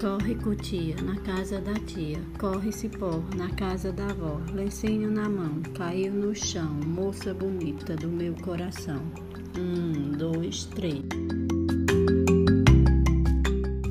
Corre cutia na casa da tia, corre cipó na casa da avó, lencinho na mão, caiu no chão, moça bonita do meu coração. Um, dois, três.